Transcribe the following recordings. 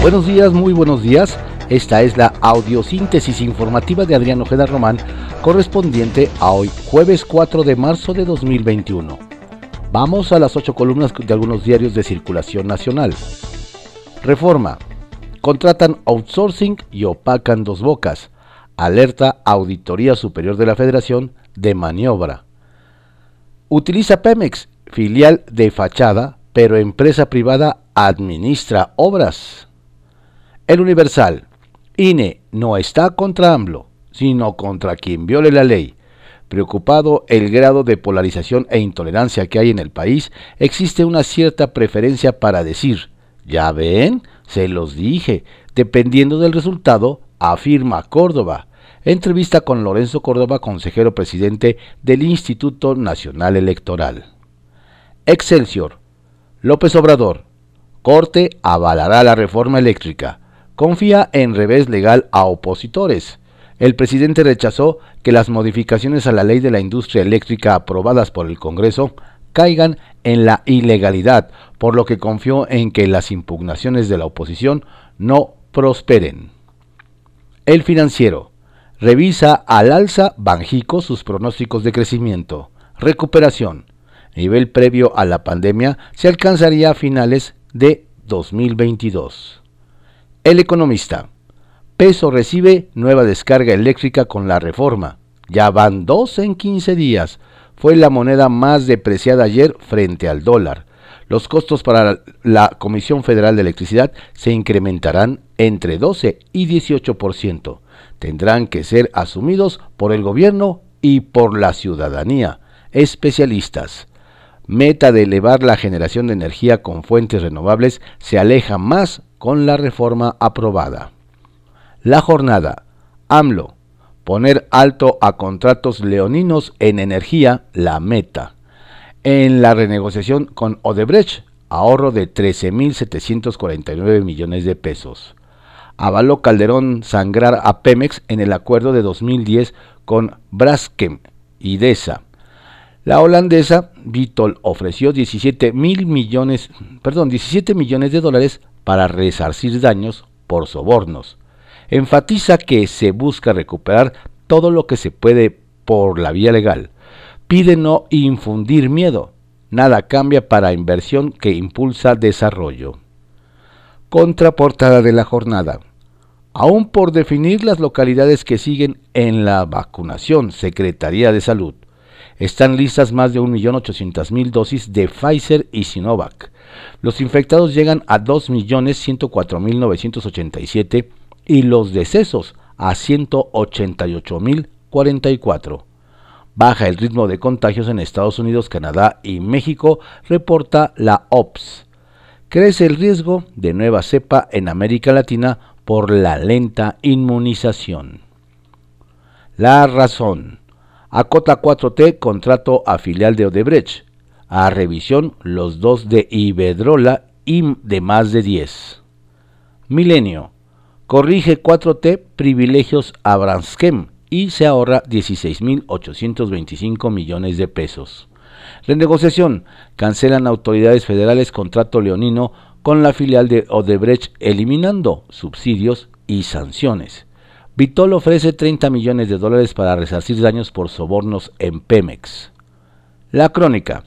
Buenos días, muy buenos días. Esta es la audiosíntesis informativa de Adrián Ojeda Román, correspondiente a hoy, jueves 4 de marzo de 2021. Vamos a las ocho columnas de algunos diarios de circulación nacional. Reforma. Contratan outsourcing y opacan dos bocas. Alerta Auditoría Superior de la Federación de maniobra. Utiliza Pemex, filial de fachada, pero empresa privada administra obras. El Universal. INE no está contra AMLO, sino contra quien viole la ley. Preocupado el grado de polarización e intolerancia que hay en el país, existe una cierta preferencia para decir, ya ven, se los dije, dependiendo del resultado, afirma Córdoba. Entrevista con Lorenzo Córdoba, consejero presidente del Instituto Nacional Electoral. Excelsior. López Obrador. Corte avalará la reforma eléctrica confía en revés legal a opositores. El presidente rechazó que las modificaciones a la ley de la industria eléctrica aprobadas por el Congreso caigan en la ilegalidad, por lo que confió en que las impugnaciones de la oposición no prosperen. El financiero revisa al alza Banjico sus pronósticos de crecimiento. Recuperación. Nivel previo a la pandemia se alcanzaría a finales de 2022. El economista. Peso recibe nueva descarga eléctrica con la reforma. Ya van dos en 15 días. Fue la moneda más depreciada ayer frente al dólar. Los costos para la Comisión Federal de Electricidad se incrementarán entre 12 y 18%. Tendrán que ser asumidos por el gobierno y por la ciudadanía. Especialistas. Meta de elevar la generación de energía con fuentes renovables se aleja más con la reforma aprobada. La jornada. AMLO. Poner alto a contratos leoninos en energía, la meta. En la renegociación con Odebrecht, ahorro de 13.749 millones de pesos. Avaló Calderón sangrar a Pemex en el acuerdo de 2010 con Braskem y DESA. La holandesa Vitol ofreció 17 mil millones, perdón, 17 millones de dólares para resarcir daños por sobornos. Enfatiza que se busca recuperar todo lo que se puede por la vía legal. Pide no infundir miedo. Nada cambia para inversión que impulsa desarrollo. Contraportada de la jornada. Aún por definir las localidades que siguen en la vacunación, Secretaría de Salud. Están listas más de 1.800.000 dosis de Pfizer y Sinovac. Los infectados llegan a 2.104.987 y los decesos a 188.044. Baja el ritmo de contagios en Estados Unidos, Canadá y México, reporta la OPS. Crece el riesgo de nueva cepa en América Latina por la lenta inmunización. La razón. Acota 4T contrato a filial de Odebrecht. A revisión los dos de Iberdrola y de más de 10. Milenio. Corrige 4T privilegios a Branskem y se ahorra 16.825 millones de pesos. Renegociación. Cancelan autoridades federales contrato leonino con la filial de Odebrecht eliminando subsidios y sanciones. Vitol ofrece 30 millones de dólares para resarcir daños por sobornos en Pemex. La crónica.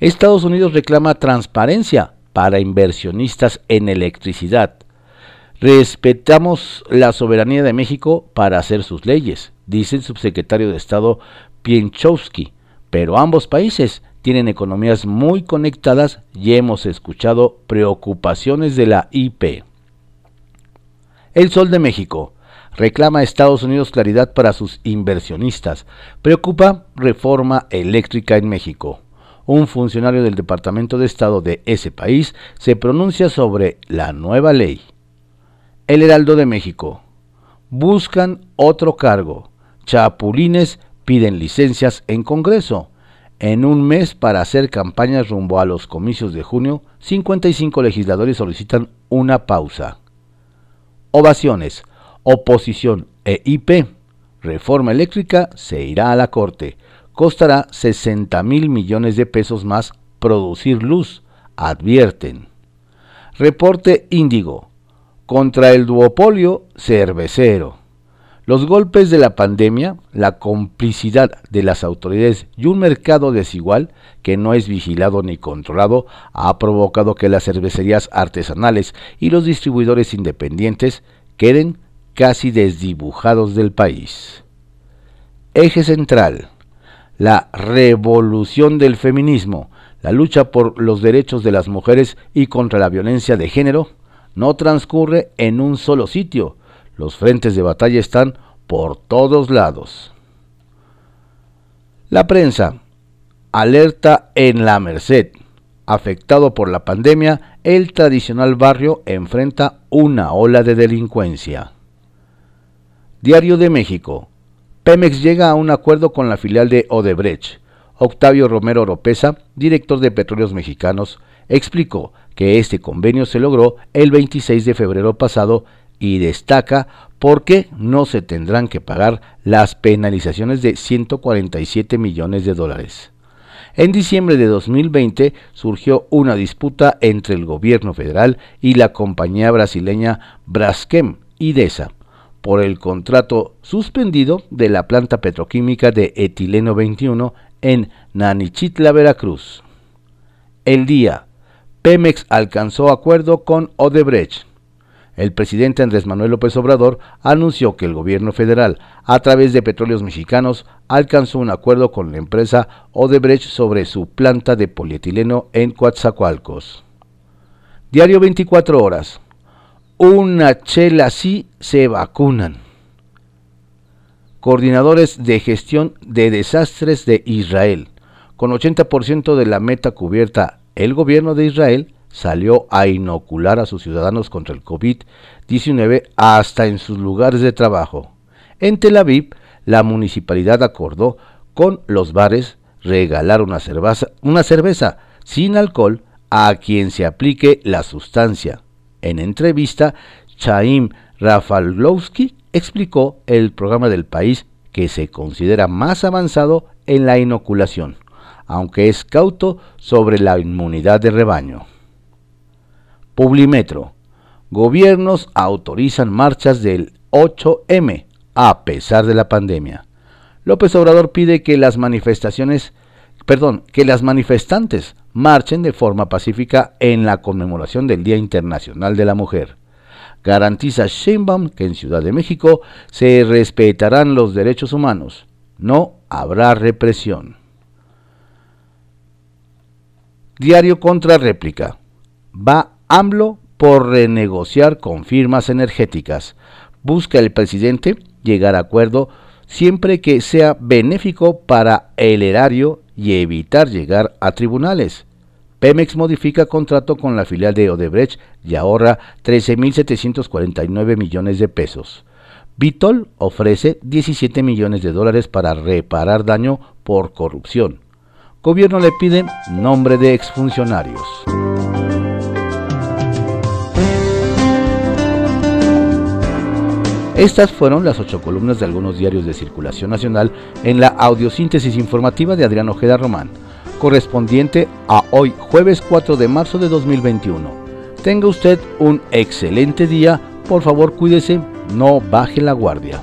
Estados Unidos reclama transparencia para inversionistas en electricidad. Respetamos la soberanía de México para hacer sus leyes, dice el subsecretario de Estado Pienchowski, pero ambos países tienen economías muy conectadas y hemos escuchado preocupaciones de la IP. El Sol de México reclama a Estados Unidos claridad para sus inversionistas. Preocupa reforma eléctrica en México. Un funcionario del Departamento de Estado de ese país se pronuncia sobre la nueva ley. El Heraldo de México. Buscan otro cargo. Chapulines piden licencias en Congreso. En un mes para hacer campañas rumbo a los comicios de junio, 55 legisladores solicitan una pausa. Ovaciones oposición e IP, reforma eléctrica, se irá a la Corte. Costará 60 mil millones de pesos más producir luz, advierten. Reporte Índigo. contra el duopolio cervecero. Los golpes de la pandemia, la complicidad de las autoridades y un mercado desigual que no es vigilado ni controlado ha provocado que las cervecerías artesanales y los distribuidores independientes queden casi desdibujados del país. Eje central. La revolución del feminismo, la lucha por los derechos de las mujeres y contra la violencia de género, no transcurre en un solo sitio, los frentes de batalla están por todos lados. La prensa alerta en la Merced. Afectado por la pandemia, el tradicional barrio enfrenta una ola de delincuencia. Diario de México. Pemex llega a un acuerdo con la filial de Odebrecht. Octavio Romero Oropesa, director de Petróleos Mexicanos, explicó que este convenio se logró el 26 de febrero pasado y destaca por qué no se tendrán que pagar las penalizaciones de 147 millones de dólares. En diciembre de 2020 surgió una disputa entre el gobierno federal y la compañía brasileña Braskem IDESA por el contrato suspendido de la planta petroquímica de etileno 21 en Nanichitla, Veracruz. El día, Pemex alcanzó acuerdo con Odebrecht el presidente Andrés Manuel López Obrador anunció que el gobierno federal, a través de Petróleos Mexicanos, alcanzó un acuerdo con la empresa Odebrecht sobre su planta de polietileno en Coatzacoalcos. Diario 24 horas. Una chela así se vacunan. Coordinadores de gestión de desastres de Israel. Con 80% de la meta cubierta, el gobierno de Israel salió a inocular a sus ciudadanos contra el COVID-19 hasta en sus lugares de trabajo. En Tel Aviv, la municipalidad acordó con los bares regalar una cerveza, una cerveza sin alcohol a quien se aplique la sustancia. En entrevista, Chaim Rafalowski explicó el programa del país que se considera más avanzado en la inoculación, aunque es cauto sobre la inmunidad de rebaño. Publimetro. Gobiernos autorizan marchas del 8M a pesar de la pandemia. López Obrador pide que las manifestaciones, perdón, que las manifestantes marchen de forma pacífica en la conmemoración del Día Internacional de la Mujer. Garantiza Sheinbaum que en Ciudad de México se respetarán los derechos humanos. No habrá represión. Diario contra réplica. Va AMLO por renegociar con firmas energéticas. Busca el presidente llegar a acuerdo siempre que sea benéfico para el erario y evitar llegar a tribunales. Pemex modifica contrato con la filial de Odebrecht y ahorra 13.749 millones de pesos. Vitol ofrece 17 millones de dólares para reparar daño por corrupción. Gobierno le pide nombre de exfuncionarios. Estas fueron las ocho columnas de algunos diarios de circulación nacional en la audiosíntesis informativa de Adrián Ojeda Román, correspondiente a hoy jueves 4 de marzo de 2021. Tenga usted un excelente día, por favor cuídese, no baje la guardia.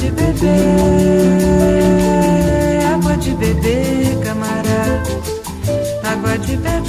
de beber, água de beber, camarada. Água de beber,